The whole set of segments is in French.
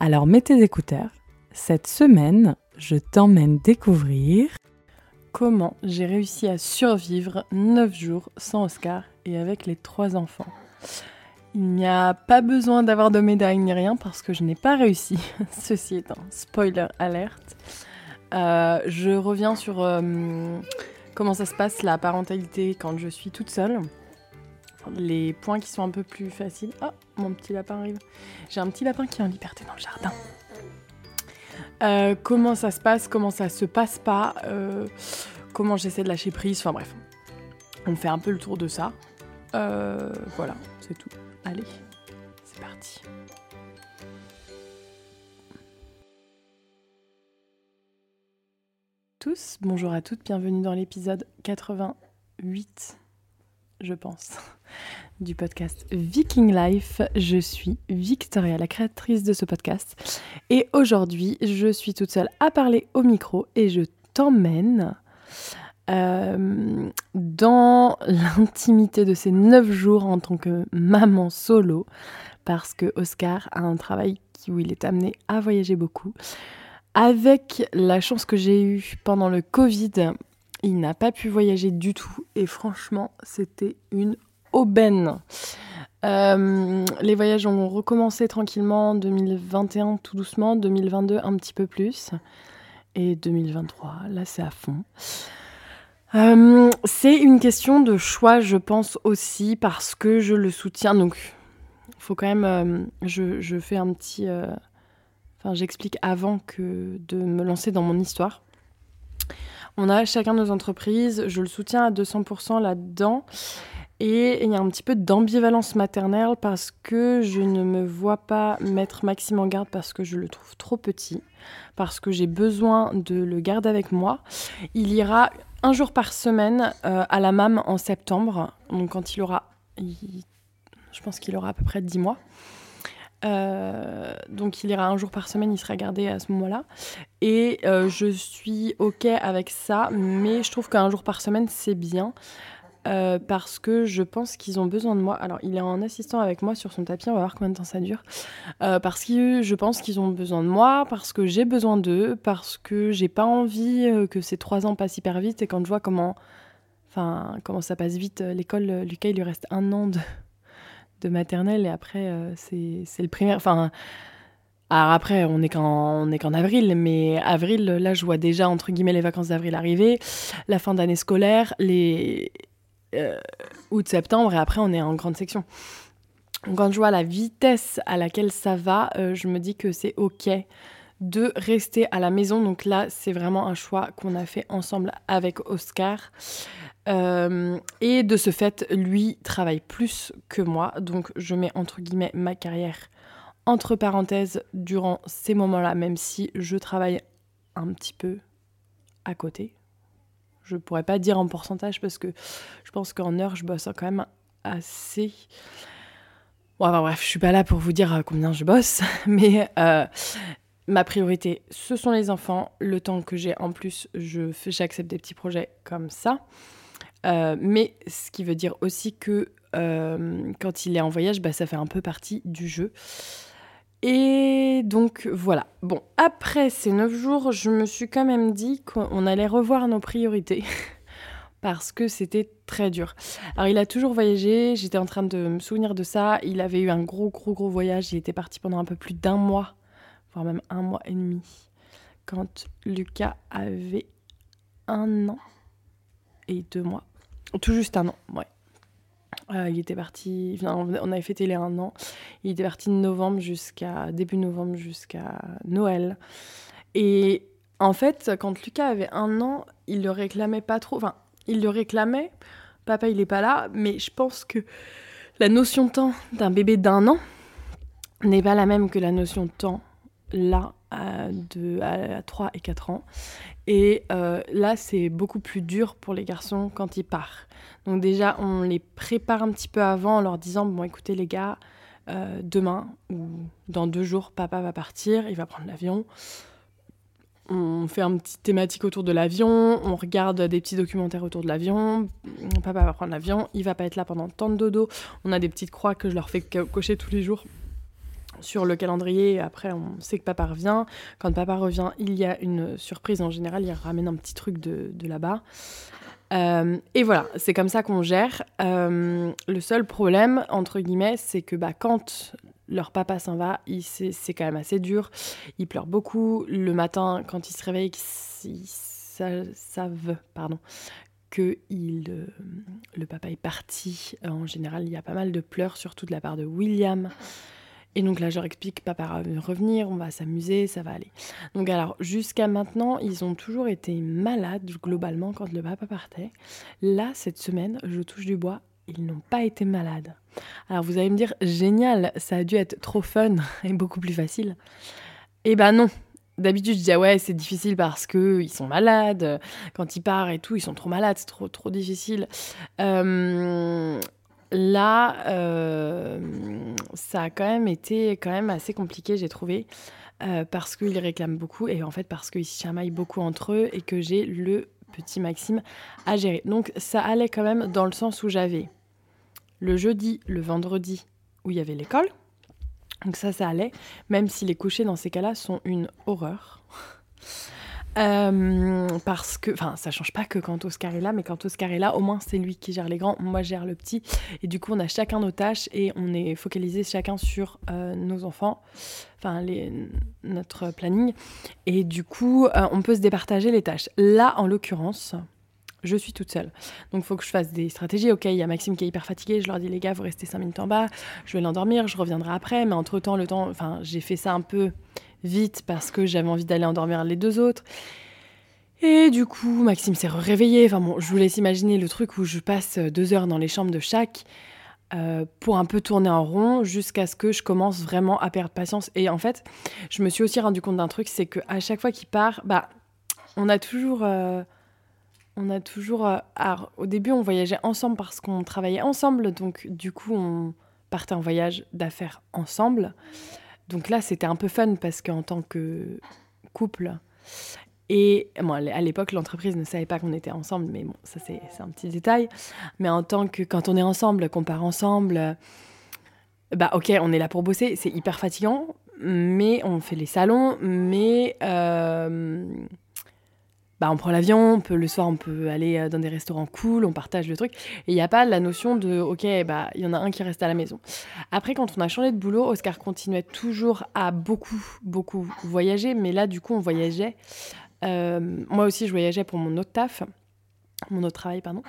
Alors mets tes écouteurs. Cette semaine, je t'emmène découvrir comment j'ai réussi à survivre 9 jours sans Oscar et avec les trois enfants. Il n'y a pas besoin d'avoir de médaille ni rien parce que je n'ai pas réussi. Ceci étant, spoiler alerte. Euh, je reviens sur euh, comment ça se passe la parentalité quand je suis toute seule les points qui sont un peu plus faciles. Oh, mon petit lapin arrive. J'ai un petit lapin qui est en liberté dans le jardin. Euh, comment ça se passe, comment ça se passe pas, euh, comment j'essaie de lâcher prise, enfin bref. On fait un peu le tour de ça. Euh, voilà, c'est tout. Allez, c'est parti. Tous, bonjour à toutes, bienvenue dans l'épisode 88 je pense, du podcast Viking Life. Je suis Victoria, la créatrice de ce podcast. Et aujourd'hui, je suis toute seule à parler au micro et je t'emmène euh, dans l'intimité de ces neuf jours en tant que maman solo, parce que Oscar a un travail où il est amené à voyager beaucoup. Avec la chance que j'ai eue pendant le Covid, il n'a pas pu voyager du tout et franchement, c'était une aubaine. Euh, les voyages ont recommencé tranquillement en 2021 tout doucement, 2022 un petit peu plus et 2023 là c'est à fond. Euh, c'est une question de choix je pense aussi parce que je le soutiens donc faut quand même euh, je, fais un petit enfin j'explique avant que de me lancer dans mon histoire on a chacun nos entreprises, je le soutiens à 200% là-dedans. Et il y a un petit peu d'ambivalence maternelle parce que je ne me vois pas mettre Maxime en garde parce que je le trouve trop petit, parce que j'ai besoin de le garder avec moi. Il ira un jour par semaine euh, à la MAM en septembre, donc quand il aura, je pense qu'il aura à peu près 10 mois. Euh, donc il ira un jour par semaine, il sera gardé à ce moment-là. Et euh, je suis ok avec ça, mais je trouve qu'un jour par semaine c'est bien. Euh, parce que je pense qu'ils ont besoin de moi. Alors, il est en assistant avec moi sur son tapis, on va voir combien de temps ça dure. parce que je pense qu'ils ont besoin de moi, parce que j'ai besoin d'eux, parce que j'ai pas envie que ces trois ans passent hyper vite. Et quand je vois comment, enfin, comment ça passe vite, l'école, Lucas, il lui reste un an de, de maternelle et après euh, c'est le primaire. Enfin, alors après on est qu'en avril, mais avril là je vois déjà entre guillemets les vacances d'avril arriver, la fin d'année scolaire, les euh, août septembre et après on est en grande section. Quand je vois la vitesse à laquelle ça va, euh, je me dis que c'est ok de rester à la maison. Donc là, c'est vraiment un choix qu'on a fait ensemble avec Oscar. Euh, et de ce fait, lui travaille plus que moi. Donc je mets entre guillemets ma carrière entre parenthèses durant ces moments-là, même si je travaille un petit peu à côté. Je pourrais pas dire en pourcentage parce que je pense qu'en heure, je bosse quand même assez. Bon, enfin, bref, je suis pas là pour vous dire combien je bosse, mais euh, ma priorité, ce sont les enfants. Le temps que j'ai en plus, j'accepte des petits projets comme ça. Euh, mais ce qui veut dire aussi que euh, quand il est en voyage, bah, ça fait un peu partie du jeu. Et donc voilà. Bon, après ces neuf jours, je me suis quand même dit qu'on allait revoir nos priorités. parce que c'était très dur. Alors il a toujours voyagé, j'étais en train de me souvenir de ça. Il avait eu un gros gros gros voyage, il était parti pendant un peu plus d'un mois, voire même un mois et demi, quand Lucas avait un an et deux mois. Tout juste un an, ouais. Euh, il était parti, on avait fêté les un an. Il était parti de novembre jusqu'à début novembre jusqu'à Noël. Et en fait, quand Lucas avait un an, il le réclamait pas trop. Enfin, il le réclamait. Papa, il est pas là, mais je pense que la notion de temps d'un bébé d'un an n'est pas la même que la notion de temps là à, à 3 et 4 ans. Et euh, là, c'est beaucoup plus dur pour les garçons quand ils partent. Donc déjà, on les prépare un petit peu avant en leur disant, bon écoutez les gars, euh, demain ou dans deux jours, papa va partir, il va prendre l'avion. On fait un petit thématique autour de l'avion, on regarde des petits documentaires autour de l'avion. Papa va prendre l'avion, il va pas être là pendant tant de dodo. On a des petites croix que je leur fais cocher tous les jours sur le calendrier. Après, on sait que papa revient. Quand papa revient, il y a une surprise. En général, il ramène un petit truc de, là-bas. Euh, et voilà, c'est comme ça qu'on gère. Euh, le seul problème, entre guillemets, c'est que bah, quand leur papa s'en va, c'est quand même assez dur. Ils pleurent beaucoup. Le matin, quand ils se réveillent, ils, savent pardon, que il, euh, le papa est parti. En général, il y a pas mal de pleurs, surtout de la part de William. Et donc là, je leur explique, papa va revenir, on va s'amuser, ça va aller. Donc alors, jusqu'à maintenant, ils ont toujours été malades, globalement, quand le papa partait. Là, cette semaine, je touche du bois, ils n'ont pas été malades. Alors vous allez me dire, génial, ça a dû être trop fun et beaucoup plus facile. Eh ben non. D'habitude, je dis, ah ouais, c'est difficile parce qu'ils sont malades. Quand ils partent et tout, ils sont trop malades, c'est trop, trop difficile. Euh, là, euh, ça a quand même été assez compliqué, j'ai trouvé, euh, parce qu'ils réclament beaucoup et en fait parce qu'ils se chamaillent beaucoup entre eux et que j'ai le petit Maxime à gérer. Donc ça allait quand même dans le sens où j'avais le jeudi, le vendredi où il y avait l'école. Donc ça, ça allait, même si les couchers dans ces cas-là sont une horreur. Euh, parce que, enfin, ça change pas que quand Oscar est là, mais quand Oscar est là, au moins c'est lui qui gère les grands, moi je gère le petit. Et du coup, on a chacun nos tâches et on est focalisé chacun sur euh, nos enfants, enfin, notre planning. Et du coup, euh, on peut se départager les tâches. Là, en l'occurrence, je suis toute seule. Donc il faut que je fasse des stratégies. Ok, il y a Maxime qui est hyper fatigué, je leur dis les gars, vous restez 5 minutes en bas, je vais l'endormir, je reviendrai après. Mais entre-temps, le temps, enfin, j'ai fait ça un peu vite parce que j'avais envie d'aller endormir les deux autres. Et du coup, Maxime s'est réveillé. Enfin bon, je vous laisse imaginer le truc où je passe deux heures dans les chambres de chaque euh, pour un peu tourner en rond jusqu'à ce que je commence vraiment à perdre patience. Et en fait, je me suis aussi rendu compte d'un truc, c'est qu'à chaque fois qu'il part, bah, on a toujours... Euh, on a toujours... Euh, au début, on voyageait ensemble parce qu'on travaillait ensemble. Donc, du coup, on partait en voyage d'affaires ensemble. Donc là, c'était un peu fun parce qu'en tant que couple, et à l'époque, l'entreprise ne savait pas qu'on était ensemble, mais bon, ça c'est un petit détail. Mais en tant que quand on est ensemble, qu'on part ensemble, bah ok, on est là pour bosser, c'est hyper fatigant, mais on fait les salons, mais euh, bah, on prend l'avion, le soir on peut aller euh, dans des restaurants cool, on partage le truc. Et il n'y a pas la notion de, ok, bah il y en a un qui reste à la maison. Après, quand on a changé de boulot, Oscar continuait toujours à beaucoup, beaucoup voyager, mais là, du coup, on voyageait. Euh, moi aussi, je voyageais pour mon autre taf, mon autre travail, pardon.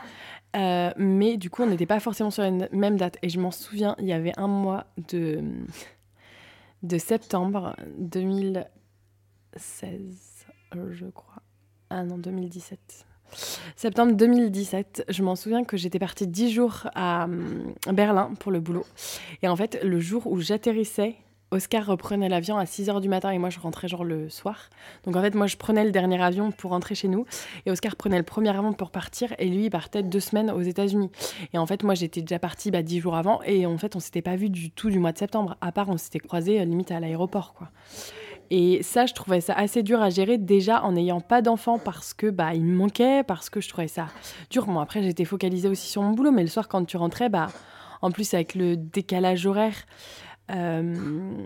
Euh, mais du coup, on n'était pas forcément sur la même date. Et je m'en souviens, il y avait un mois de, de septembre 2016, je crois ah non, 2017. Septembre 2017, je m'en souviens que j'étais partie 10 jours à Berlin pour le boulot. Et en fait, le jour où j'atterrissais, Oscar reprenait l'avion à 6h du matin et moi je rentrais genre le soir. Donc en fait, moi je prenais le dernier avion pour rentrer chez nous et Oscar prenait le premier avion pour partir et lui il partait deux semaines aux États-Unis. Et en fait, moi j'étais déjà partie bah, 10 jours avant et en fait, on s'était pas vu du tout du mois de septembre, à part on s'était croisés euh, limite à l'aéroport quoi. Et ça, je trouvais ça assez dur à gérer déjà en n'ayant pas d'enfant parce que bah il me manquait, parce que je trouvais ça dur. Bon après j'étais focalisée aussi sur mon boulot, mais le soir quand tu rentrais, bah en plus avec le décalage horaire, euh,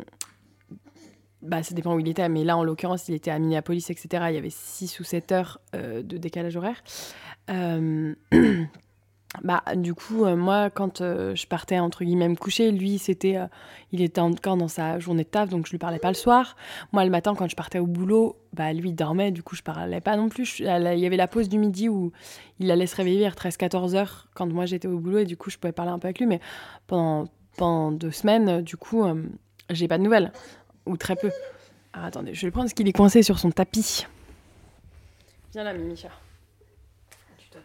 bah ça dépend où il était, mais là en l'occurrence il était à Minneapolis, etc. Il y avait 6 ou 7 heures euh, de décalage horaire. Euh, bah du coup euh, moi quand euh, je partais entre guillemets me coucher lui c'était euh, il était encore dans sa journée de taf donc je lui parlais pas le soir. Moi le matin quand je partais au boulot bah lui dormait du coup je parlais pas non plus. Il y avait la pause du midi où il allait se réveiller vers 13 14 heures quand moi j'étais au boulot et du coup je pouvais parler un peu avec lui. Mais pendant pendant deux semaines du coup j'ai pas de nouvelles ou très peu. Ah, attendez je vais le prendre parce qu'il est coincé sur son tapis. Viens là Mimicha tu dois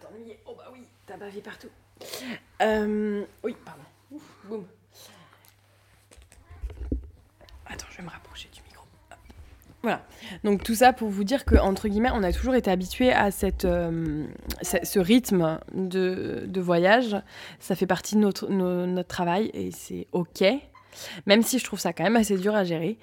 T'as bavé partout. Euh, oui, pardon. Boum. Attends, je vais me rapprocher du micro. Voilà. Donc tout ça pour vous dire que entre guillemets, on a toujours été habitué à cette, euh, ce rythme de, de, voyage. Ça fait partie de notre, notre travail et c'est ok. Même si je trouve ça quand même assez dur à gérer.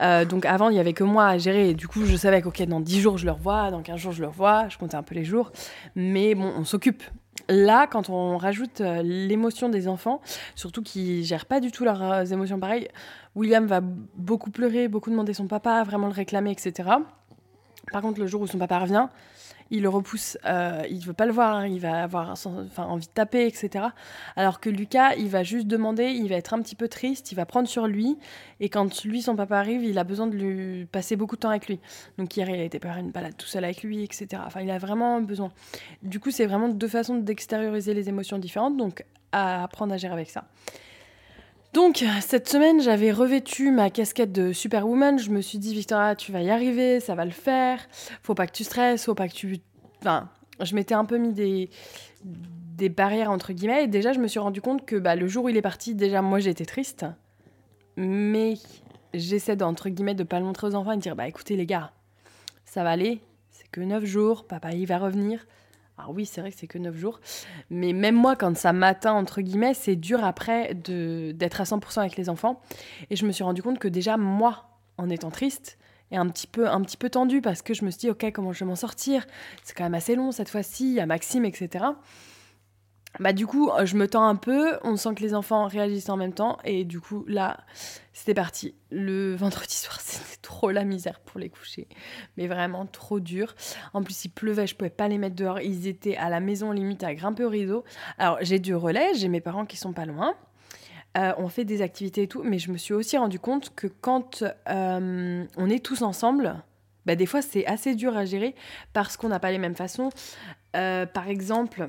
Euh, donc avant, il y avait que moi à gérer. Et du coup, je savais qu'ok, dans 10 jours, je le revois, dans 15 jours, je le revois. Je comptais un peu les jours. Mais bon, on s'occupe. Là, quand on rajoute euh, l'émotion des enfants, surtout qu'ils gèrent pas du tout leurs euh, émotions pareilles, William va beaucoup pleurer, beaucoup demander son papa, vraiment le réclamer, etc. Par contre, le jour où son papa revient, il le repousse, euh, il veut pas le voir, hein, il va avoir envie de taper, etc. Alors que Lucas, il va juste demander, il va être un petit peu triste, il va prendre sur lui, et quand lui, son papa arrive, il a besoin de lui passer beaucoup de temps avec lui. Donc hier, il a été faire une balade tout seul avec lui, etc. Enfin, il a vraiment besoin. Du coup, c'est vraiment deux façons d'extérioriser les émotions différentes, donc à apprendre à gérer avec ça. Donc, cette semaine, j'avais revêtu ma casquette de Superwoman. Je me suis dit, Victoria, tu vas y arriver, ça va le faire. Faut pas que tu stresses, faut pas que tu. Enfin, je m'étais un peu mis des, des barrières, entre guillemets. Et déjà, je me suis rendu compte que bah, le jour où il est parti, déjà, moi, j'étais triste. Mais j'essaie, d'entre guillemets, de pas le montrer aux enfants et de dire, bah écoutez, les gars, ça va aller. C'est que 9 jours, papa, il va revenir. Alors oui, c'est vrai que c'est que 9 jours. Mais même moi, quand ça m'atteint, entre guillemets, c'est dur après d'être à 100% avec les enfants. Et je me suis rendu compte que déjà, moi, en étant triste, et un petit peu, un petit peu tendu parce que je me suis dit, ok, comment je vais m'en sortir? C'est quand même assez long cette fois-ci, il y a Maxime, etc. Bah du coup, euh, je me tends un peu, on sent que les enfants réagissent en même temps, et du coup, là, c'était parti. Le vendredi soir, c'était trop la misère pour les coucher, mais vraiment trop dur. En plus, il pleuvait, je pouvais pas les mettre dehors, ils étaient à la maison limite à grimper au rideau. Alors, j'ai du relais, j'ai mes parents qui sont pas loin. Euh, on fait des activités et tout, mais je me suis aussi rendu compte que quand euh, on est tous ensemble, bah, des fois c'est assez dur à gérer parce qu'on n'a pas les mêmes façons. par exemple,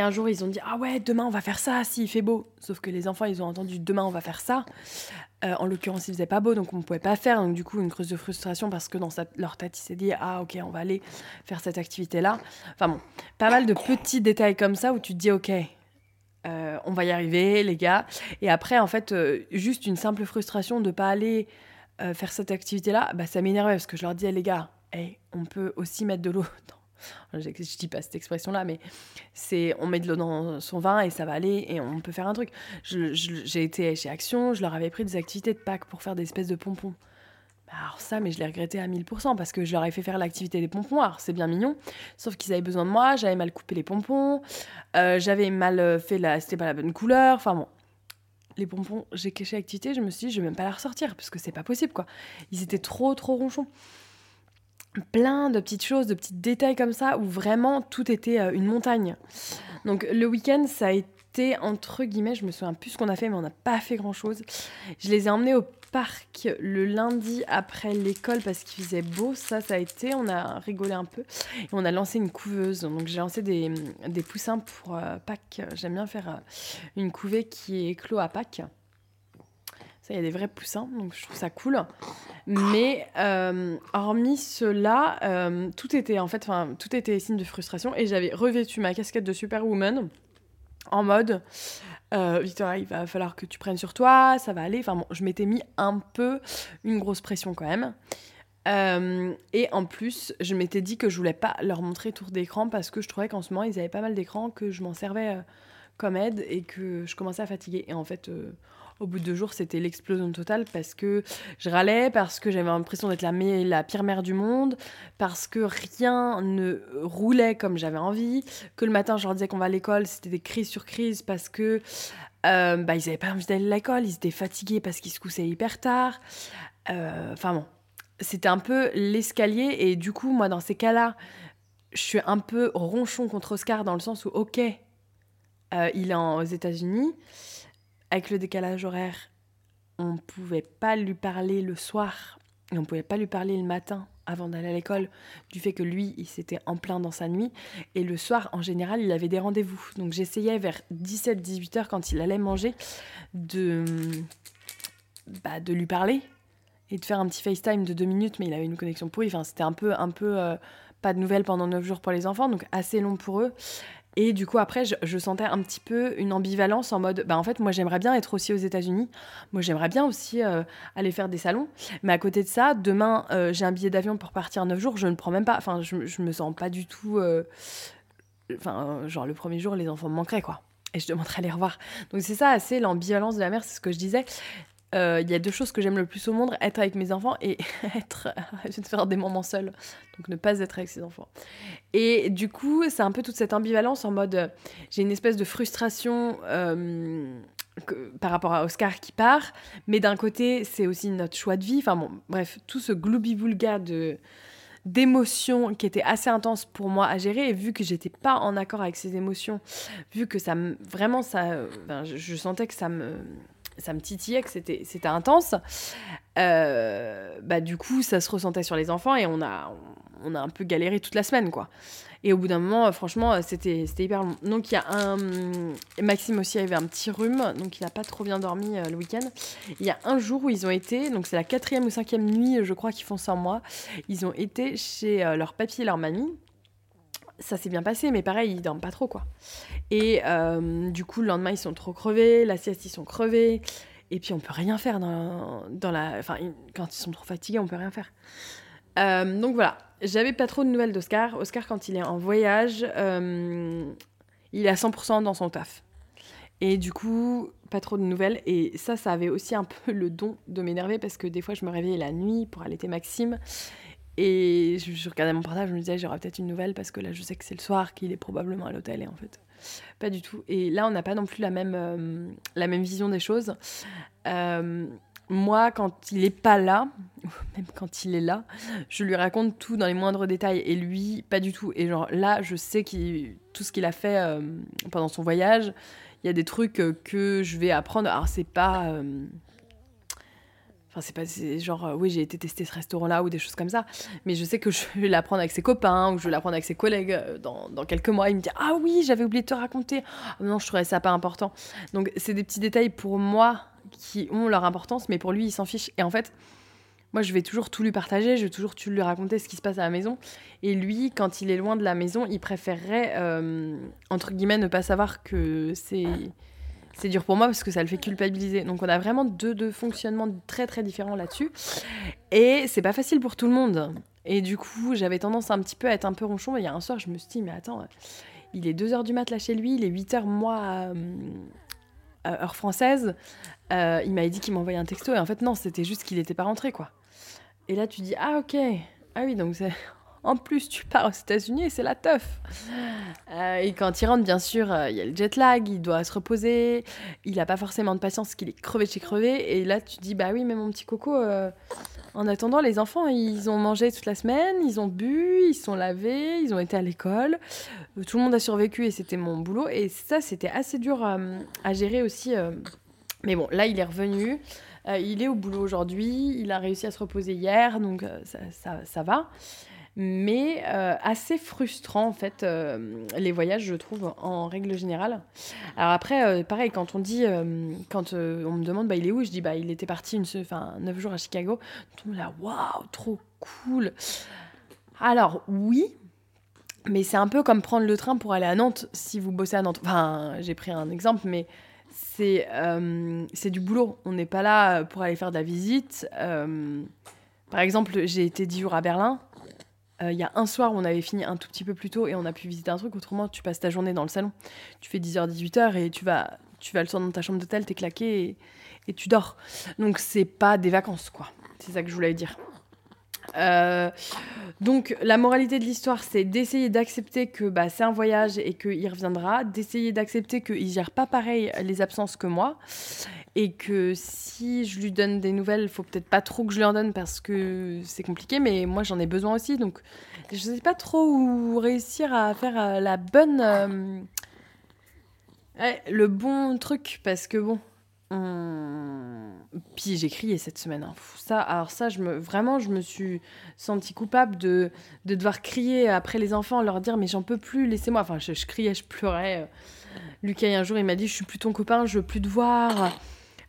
a un jour, ils ont dit Ah ouais, demain on va faire ça, s'il fait beau. Sauf que les enfants, ils ont entendu Demain on va faire ça. Euh, en l'occurrence, il faisait pas beau, donc on ne pouvait pas faire. Donc, du coup, une creuse de frustration parce que dans leur tête, il s'est dit Ah, ok, on va aller faire cette activité-là. Enfin bon, pas mal de petits détails comme ça où tu te dis Ok, euh, on va y arriver, les gars. Et après, en fait, euh, juste une simple frustration de pas aller faire cette activité-là, bah, ça m'énervait parce que je leur disais Les gars, hey, on peut aussi mettre de l'eau je, je dis pas cette expression-là, mais c'est on met de l'eau dans son vin et ça va aller et on peut faire un truc. J'ai été chez Action, je leur avais pris des activités de Pâques pour faire des espèces de pompons. Bah, alors ça, mais je l'ai regretté à 1000% parce que je leur ai fait faire l'activité des pompons. Alors c'est bien mignon, sauf qu'ils avaient besoin de moi, j'avais mal coupé les pompons, euh, j'avais mal euh, fait la, c'était pas la bonne couleur. Enfin bon, les pompons, j'ai caché l'activité, je me suis dit je vais même pas la ressortir parce que c'est pas possible quoi. Ils étaient trop trop ronchons plein de petites choses, de petits détails comme ça, où vraiment tout était euh, une montagne. Donc le week-end, ça a été, entre guillemets, je me souviens plus ce qu'on a fait, mais on n'a pas fait grand-chose. Je les ai emmenés au parc le lundi après l'école parce qu'il faisait beau. Ça, ça a été, on a rigolé un peu. Et on a lancé une couveuse. Donc j'ai lancé des, poussins pour euh, Pâques. J'aime bien faire euh, une couvée qui est clos à Pâques. Il y a des vrais poussins, donc je trouve ça cool. Mais euh, hormis cela, euh, tout était en fait, enfin, tout était signe de frustration. Et j'avais revêtu ma casquette de Superwoman en mode euh, Victoria, il va falloir que tu prennes sur toi, ça va aller. Enfin bon, je m'étais mis un peu une grosse pression quand même. Euh, et en plus, je m'étais dit que je voulais pas leur montrer tour d'écran parce que je trouvais qu'en ce moment, ils avaient pas mal d'écrans, que je m'en servais comme aide et que je commençais à fatiguer. Et en fait, au bout de deux jours, c'était l'explosion totale parce que je râlais, parce que j'avais l'impression d'être la, pire mère du monde, parce que rien ne roulait comme j'avais envie, que le matin, je leur disais qu'on va à l'école, c'était des crises sur crises parce que euh, bah, ils n'avaient pas envie d'aller à l'école, ils étaient fatigués parce qu'ils se couchaient hyper tard. Euh, enfin bon, c'était un peu l'escalier et du coup, moi, dans ces cas-là, je suis un peu ronchon contre Oscar dans le sens où, ok, euh, il est aux États-Unis avec le décalage horaire, on ne pouvait pas lui parler le soir et on ne pouvait pas lui parler le matin avant d'aller à l'école du fait que lui, il s'était en plein dans sa nuit. Et le soir, en général, il avait des rendez-vous. Donc j'essayais vers 17-18 heures quand il allait manger de, bah, de lui parler et de faire un petit FaceTime de deux minutes, mais il avait une connexion pourrie. Enfin, c'était un peu, un peu euh, pas de nouvelles pendant 9 jours pour les enfants, donc assez long pour eux. Et du coup, après, je, sentais un petit peu une ambivalence en mode, bah en fait, moi, j'aimerais bien être aussi aux États-Unis. Moi, j'aimerais bien aussi euh, aller faire des salons. Mais à côté de ça, demain, euh, j'ai un billet d'avion pour partir 9 jours. Je ne prends même pas. Enfin, je, je me sens pas du tout. Euh, enfin, genre, le premier jour, les enfants me manqueraient, quoi. Et je demanderais à les revoir. Donc, c'est ça, assez l'ambivalence de la mère, c'est ce que je disais. Euh, il y a deux choses que j'aime le plus au monde être avec mes enfants et être de faire des moments seuls donc ne pas être avec ses enfants. Et du coup c'est un peu toute cette ambivalence en mode euh, j'ai une espèce de frustration euh, par rapport à Oscar qui part mais d'un côté c'est aussi notre choix de vie. Enfin bon bref tout ce gloubi-boulga de d'émotions qui était assez intense pour moi à gérer et vu que j'étais pas en accord avec ces émotions vu que ça me vraiment ça je sentais que ça me ça me titillait, que c'était, c'était intense. Euh, bah, du coup, ça se ressentait sur les enfants et on a, on a un peu galéré toute la semaine, quoi. Et au bout d'un moment, euh, franchement, euh, c'était, c'était hyper long. Donc, il y a un. Maxime aussi avait un petit rhume, donc il n'a pas trop bien dormi le week-end. Il y a un jour où ils ont été, donc c'est la quatrième ou cinquième nuit, je crois, qu'ils font sans moi. Ils ont été chez leur papy et leur mamie ça s'est bien passé, mais pareil, ils dorment pas trop, quoi. Et euh, du coup, le lendemain, ils sont trop crevés, la sieste, ils sont crevés. Et puis, on peut rien faire dans, dans la. Enfin, quand ils sont trop fatigués, on peut rien faire. Euh, donc voilà, j'avais pas trop de nouvelles d'Oscar. Oscar, quand il est en voyage, euh, il est à 100% dans son taf. Et du coup, pas trop de nouvelles. Et ça, ça avait aussi un peu le don de m'énerver parce que des fois, je me réveillais la nuit pour allaiter Maxime. Et je, regardais mon portable, je me disais, j'aurai peut-être une nouvelle parce que là, je sais que c'est le soir, qu'il est probablement à l'hôtel. Et en fait, pas du tout. Et là, on n'a pas non plus la même, euh, la même vision des choses. Euh, moi, quand il est pas là, même quand il est là, je lui raconte tout dans les moindres détails. Et lui, pas du tout. Et genre là, je sais qu'il, tout ce qu'il a fait euh, pendant son voyage, il y a des trucs que je vais apprendre. Alors, c'est pas Enfin, c'est pas genre, euh, oui, j'ai été tester ce restaurant-là ou des choses comme ça. Mais je sais que je vais l'apprendre avec ses copains ou je vais l'apprendre avec ses collègues euh, dans, dans, quelques mois. Il me dit Ah oui, j'avais oublié de te raconter. Ah non, je trouvais ça pas important. Donc, c'est des petits détails pour moi qui ont leur importance, mais pour lui, il s'en fiche. Et en fait, moi, je vais toujours tout lui partager, je vais toujours tout lui raconter ce qui se passe à la maison. Et lui, quand il est loin de la maison, il préférerait, euh, entre guillemets, ne pas savoir que c'est c'est dur pour moi parce que ça le fait culpabiliser. Donc on a vraiment deux, deux fonctionnements très très différents là-dessus. Et c'est pas facile pour tout le monde. Et du coup, j'avais tendance un petit peu à être un peu ronchon. Et il y a un soir, je me suis dit, mais attends, il est 2h du mat là chez lui, il est 8h moi, euh, heure française. Euh, il m'avait dit qu'il m'envoyait un texto. Et en fait, non, c'était juste qu'il n'était pas rentré, quoi. Et là, tu dis, ah ok. Ah oui, donc c'est en plus, tu pars aux États-Unis et c'est la teuf. Euh, et quand il rentre, bien sûr, euh, il y a le jet lag, il doit se reposer, il n'a pas forcément de patience, qu'il est crevé chez crevé. Et là, tu dis, bah oui, mais mon petit coco, euh, en attendant, les enfants, ils ont mangé toute la semaine, ils ont bu, ils sont lavés, ils ont été à l'école. tout le monde a survécu et c'était mon boulot. Et ça, c'était assez dur à gérer aussi. Mais bon, là, il est revenu. il est au boulot aujourd'hui, il a réussi à se reposer hier, donc ça, va mais euh, assez frustrant en fait euh, les voyages je trouve en règle générale. Alors après euh, pareil quand on dit quand on me demande bah il est où je dis bah il était parti une enfin 9 jours à Chicago. Tout le monde là waouh trop cool. Alors oui mais c'est un peu comme prendre le train pour aller à Nantes si vous bossez à Nantes. Enfin j'ai pris un exemple mais c'est c'est du boulot. On n'est pas là pour aller faire de la visite. Par exemple j'ai été 10 jours à Berlin euh, il y a un soir où on avait fini un tout petit peu plus tôt et on a pu visiter un truc. Autrement, tu passes ta journée dans le salon. Tu fais 10h, 18h et tu vas, tu vas le soir dans ta chambre d'hôtel, t'es claqué et, tu dors. Donc, c'est pas des vacances, quoi. C'est ça que je voulais dire. Euh, donc la moralité de l'histoire, c'est d'essayer d'accepter que bah, c'est un voyage et qu'il reviendra, d'essayer d'accepter qu'il gère pas pareil les absences que moi, et que si je lui donne des nouvelles, faut peut-être pas trop que je lui en donne parce que c'est compliqué, mais moi j'en ai besoin aussi. Donc je sais pas trop où réussir à faire euh, la bonne. Euh, le bon truc parce que bon. Puis j'ai crié cette semaine. Hein. Ça, alors ça, je me, vraiment, je me suis sentie coupable de, de devoir crier après les enfants, leur dire mais j'en peux plus, laissez-moi. Enfin, je, criais, je pleurais. Lucas, un jour, il m'a dit je suis plus ton copain, je veux plus te voir.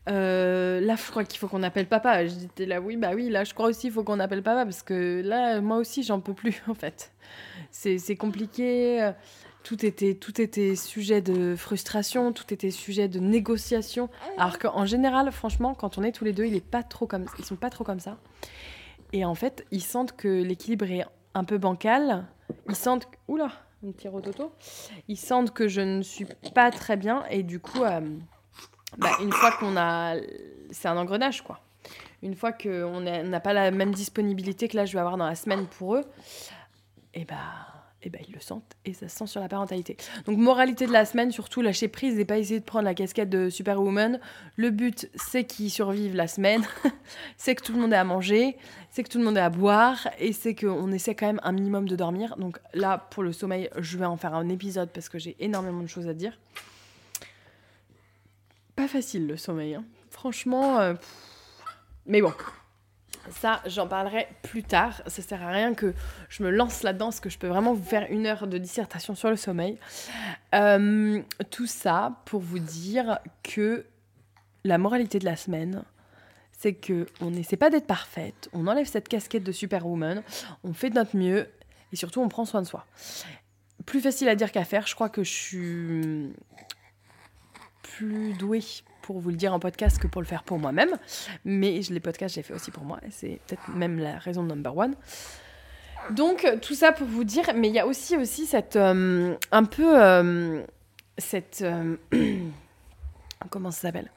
Euh, là, je crois qu'il faut qu'on appelle papa. J'étais là, oui, bah oui, là, je crois aussi qu'il faut qu'on appelle papa parce que là, moi aussi, j'en peux plus, en fait. C'est compliqué. tout était, tout était sujet de frustration, tout était sujet de négociation. Alors qu'en général, franchement, quand on est tous les deux, il est pas trop comme, ils sont pas trop comme ça. Et en fait, ils sentent que l'équilibre est un peu bancal. Ils sentent, oula, un petit rototo. Ils sentent que je ne suis pas très bien et du coup, euh, bah, une fois qu'on a, c'est un engrenage quoi. Une fois qu'on n'a pas la même disponibilité que là je vais avoir dans la semaine pour eux, et bah et ben ils le sentent et ça se sent sur la parentalité. Donc moralité de la semaine, surtout lâcher prise et pas essayer de prendre la casquette de Superwoman. Le but c'est qu'ils survivent la semaine, c'est que tout le monde ait à manger, c'est que tout le monde ait à boire et c'est qu'on essaie quand même un minimum de dormir. Donc là pour le sommeil, je vais en faire un épisode parce que j'ai énormément de choses à dire. Pas facile le sommeil, hein. franchement. Euh, mais bon, ça, j'en parlerai plus tard. Ça sert à rien que je me lance là-dedans, parce que je peux vraiment vous faire une heure de dissertation sur le sommeil. Euh, tout ça pour vous dire que la moralité de la semaine, c'est que on n'essaie pas d'être parfaite, on enlève cette casquette de superwoman, on fait de notre mieux et surtout on prend soin de soi. Plus facile à dire qu'à faire. Je crois que je suis plus douée pour vous le dire en podcast que pour le faire pour moi-même. Mais les podcasts, j'ai fait aussi pour moi. C'est peut-être même la raison number one. Donc, tout ça pour vous dire, mais il y a aussi, aussi cette. Euh, un peu. Euh, cette. Euh, comment ça s'appelle?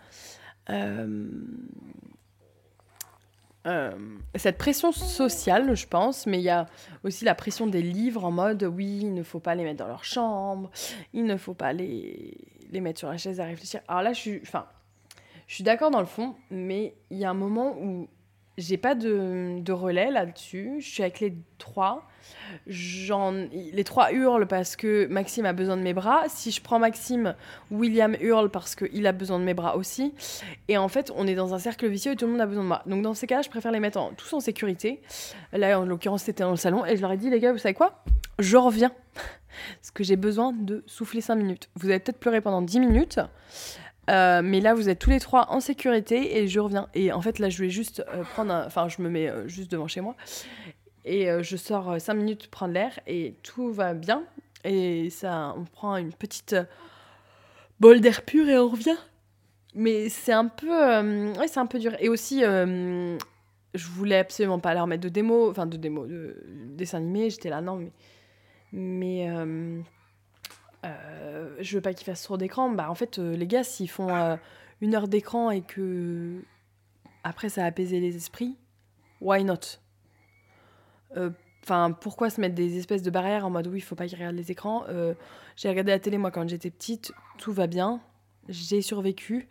Cette pression sociale, je pense, mais il y a aussi la pression des livres en mode oui, il ne faut pas les mettre dans leur chambre, il ne faut pas les, les mettre sur la chaise à réfléchir. Alors là, je suis, enfin, je suis d'accord dans le fond, mais il y a un moment où j'ai pas de, de relais là-dessus. Je suis avec les trois. les trois hurlent parce que Maxime a besoin de mes bras. Si je prends Maxime, William hurle parce qu'il a besoin de mes bras aussi. Et en fait, on est dans un cercle vicieux et tout le monde a besoin de moi. Donc dans ces cas-là, je préfère les mettre tous en sécurité. Là, en l'occurrence, c'était dans le salon. Et je leur ai dit, les gars, vous savez quoi? Je reviens. Parce que j'ai besoin de souffler 5 minutes. Vous avez peut-être pleuré pendant 10 minutes. Euh, mais là, vous êtes tous les trois en sécurité et je reviens. Et en fait, là, je vais juste euh, prendre Enfin, je me mets euh, juste devant chez moi et je sors cinq minutes prendre l'air et tout va bien. Et ça, on prend une petite bol d'air pur et on revient. Mais c'est un peu... ouais, c'est un peu dur. Et aussi, je voulais absolument pas leur mettre de démo, enfin de démo, de dessin animé. J'étais là, non, mais... Mais euh, je veux pas qu'ils fassent trop d'écran. Bah, en fait, euh, les gars, s'ils font euh, une heure d'écran et que après ça a apaisé les esprits, why not? Enfin, pourquoi se mettre des espèces de barrières en mode oui, il faut pas qu'ils regardent les écrans? J'ai regardé la télé moi quand j'étais petite, tout va bien, j'ai survécu.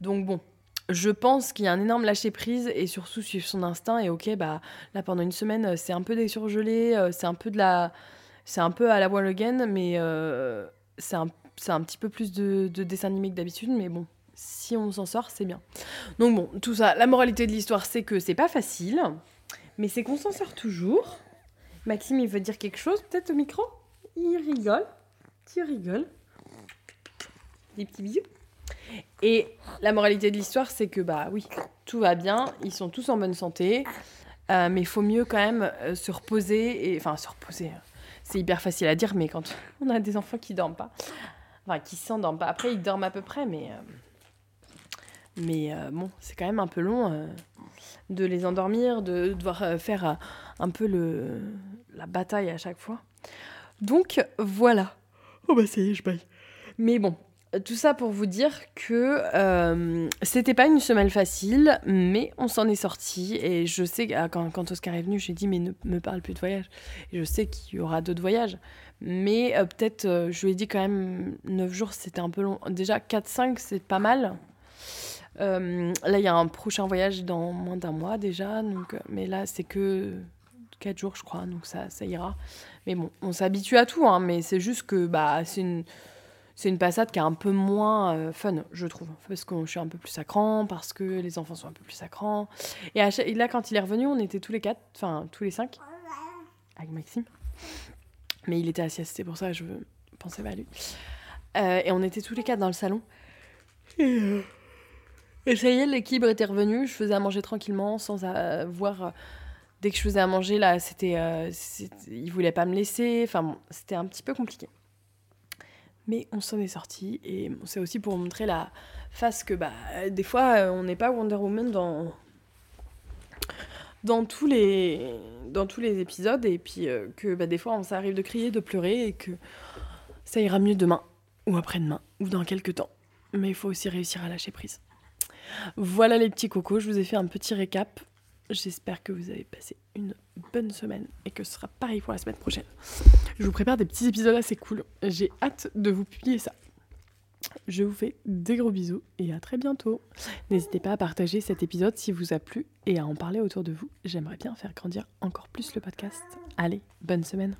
Donc bon, je pense qu'il y a un énorme lâcher prise et surtout suivre son instinct. Et ok, bah là pendant une semaine, c'est un peu des surgelés, c'est un peu de la c'est un peu à la again, mais euh, c'est un, un, petit peu plus de, de dessin animé que d'habitude, mais bon, si on s'en sort, c'est bien. Donc bon, tout ça, la moralité de l'histoire, c'est que c'est pas facile, mais c'est qu'on s'en sort toujours. Maxime, il veut dire quelque chose, peut-être au micro? Il rigole. Tu rigoles. Des petits bisous. Et la moralité de l'histoire, c'est que bah oui, tout va bien, ils sont tous en bonne santé, euh, mais il faut mieux quand même euh, se reposer et enfin se reposer c'est hyper facile à dire, mais quand on a des enfants qui dorment pas, enfin qui s'endorment pas, après ils dorment à peu près, mais, euh, mais euh, bon, c'est quand même un peu long euh, de les endormir, de, devoir faire un peu le, la bataille à chaque fois. Donc voilà. Oh bah ça y est, je baille. Mais bon, tout ça pour vous dire que euh, c'était pas une semaine facile, mais on s'en est sorti. Et je sais ah, quand, quand Oscar est venu, j'ai dit mais ne me parle plus de voyage. Et je sais qu'il y aura d'autres voyages. Mais euh, peut-être, euh, je lui ai dit quand même 9 jours, c'était un peu long. Déjà 4-5, c'est pas mal. là, il y a un prochain voyage dans moins d'un mois déjà. Donc, mais là, c'est que 4 jours, je crois. Donc ça, ça ira. Mais bon, on s'habitue à tout. Hein, mais c'est juste que bah, c'est une c'est une passade qui est un peu moins euh, fun, je trouve. Parce que je suis un peu plus sacrant, parce que les enfants sont un peu plus sacrants. Et, là, quand il est revenu, on était tous les quatre, enfin tous les cinq, avec Maxime. Mais il était assis, c'est pour ça je pensais pas à lui. Euh, et on était tous les quatre dans le salon. Et, euh, ça y est, l'équilibre était revenu. Je faisais à manger tranquillement, sans avoir. dès que je faisais à manger, là, c'était. il voulait pas me laisser. Enfin bon, c'était un petit peu compliqué. Mais on s'en est sorti et c'est aussi pour montrer la face que bah, des fois on n'est pas Wonder Woman dans, dans, tous, les, dans tous les épisodes et puis euh, que bah, des fois ça arrive de crier, de pleurer et que ça ira mieux demain ou après-demain ou dans quelques temps. Mais il faut aussi réussir à lâcher prise. Voilà les petits cocos, je vous ai fait un petit récap. J'espère que vous avez passé une bonne semaine et que ce sera pareil pour la semaine prochaine. Je vous prépare des petits épisodes assez cool. J'ai hâte de vous publier ça. Je vous fais des gros bisous et à très bientôt. N'hésitez pas à partager cet épisode si vous a plu et à en parler autour de vous. J'aimerais bien faire grandir encore plus le podcast. Allez, bonne semaine.